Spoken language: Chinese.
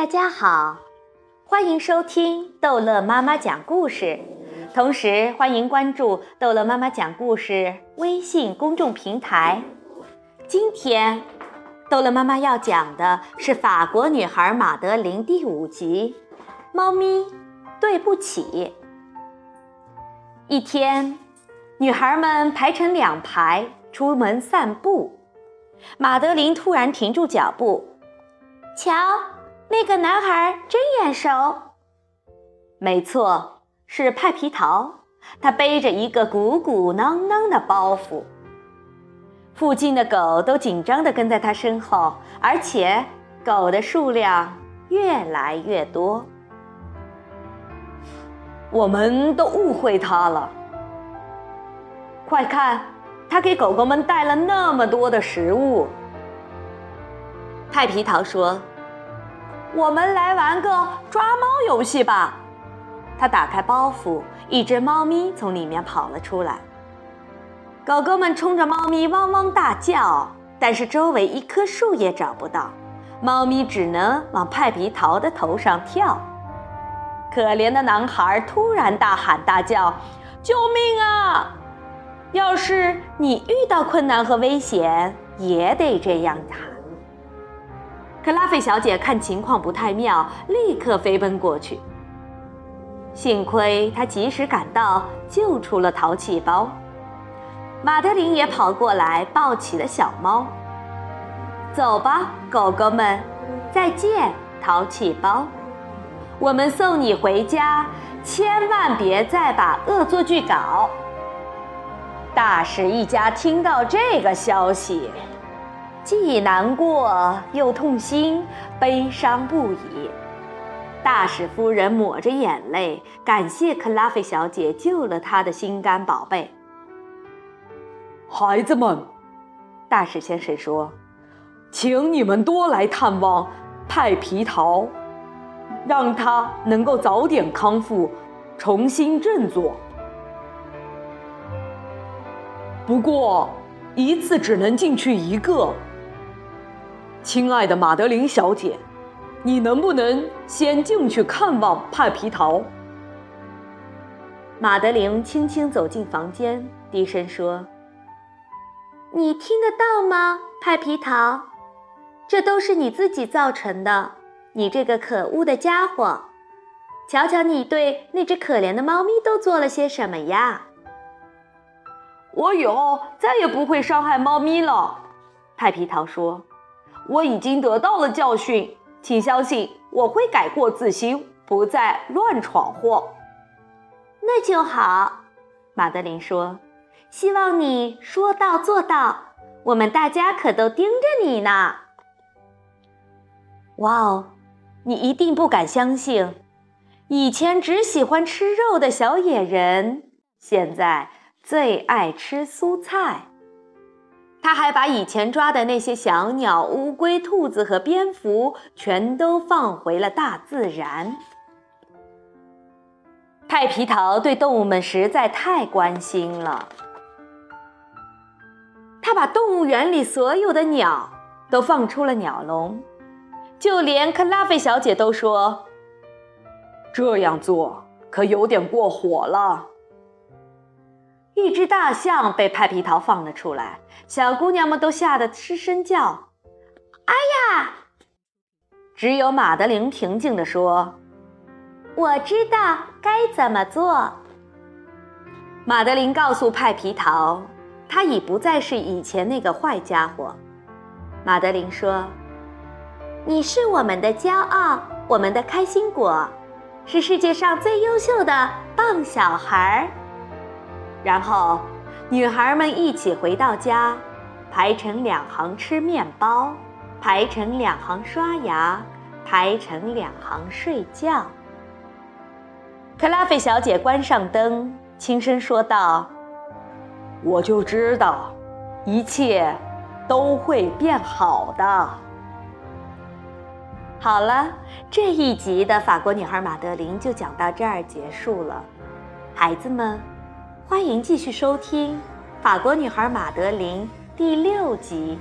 大家好，欢迎收听逗乐妈妈讲故事，同时欢迎关注逗乐妈妈讲故事微信公众平台。今天，逗乐妈妈要讲的是法国女孩马德琳第五集《猫咪对不起》。一天，女孩们排成两排出门散步，马德琳突然停住脚步，瞧。那个男孩真眼熟。没错，是派皮桃。他背着一个鼓鼓囊囊的包袱。附近的狗都紧张地跟在他身后，而且狗的数量越来越多。我们都误会他了。快看，他给狗狗们带了那么多的食物。派皮桃说。我们来玩个抓猫游戏吧。他打开包袱，一只猫咪从里面跑了出来。狗狗们冲着猫咪汪汪大叫，但是周围一棵树也找不到，猫咪只能往派皮桃的头上跳。可怜的男孩突然大喊大叫：“救命啊！要是你遇到困难和危险，也得这样喊。”克拉菲小姐看情况不太妙，立刻飞奔过去。幸亏她及时赶到，救出了淘气包。马德琳也跑过来，抱起了小猫。走吧，狗狗们，再见，淘气包。我们送你回家，千万别再把恶作剧搞。大使一家听到这个消息。既难过又痛心，悲伤不已。大使夫人抹着眼泪，感谢克拉菲小姐救了她的心肝宝贝。孩子们，大使先生说：“请你们多来探望派皮桃，让他能够早点康复，重新振作。不过，一次只能进去一个。”亲爱的马德琳小姐，你能不能先进去看望派皮桃？马德琳轻轻走进房间，低声说：“你听得到吗，派皮桃？这都是你自己造成的，你这个可恶的家伙！瞧瞧你对那只可怜的猫咪都做了些什么呀！”我以后再也不会伤害猫咪了，派皮桃说。我已经得到了教训，请相信我会改过自新，不再乱闯祸。那就好，马德琳说：“希望你说到做到，我们大家可都盯着你呢。”哇哦，你一定不敢相信，以前只喜欢吃肉的小野人，现在最爱吃蔬菜。他还把以前抓的那些小鸟、乌龟、兔子和蝙蝠全都放回了大自然。派皮桃对动物们实在太关心了，他把动物园里所有的鸟都放出了鸟笼，就连克拉菲小姐都说：“这样做可有点过火了。”一只大象被派皮桃放了出来，小姑娘们都吓得失声叫：“哎呀！”只有马德琳平静地说：“我知道该怎么做。”马德琳告诉派皮桃，他已不再是以前那个坏家伙。马德琳说：“你是我们的骄傲，我们的开心果，是世界上最优秀的棒小孩儿。”然后，女孩们一起回到家，排成两行吃面包，排成两行刷牙，排成两行睡觉。克拉菲小姐关上灯，轻声说道：“我就知道，一切都会变好的。”好了，这一集的法国女孩马德琳就讲到这儿结束了，孩子们。欢迎继续收听《法国女孩马德琳》第六集。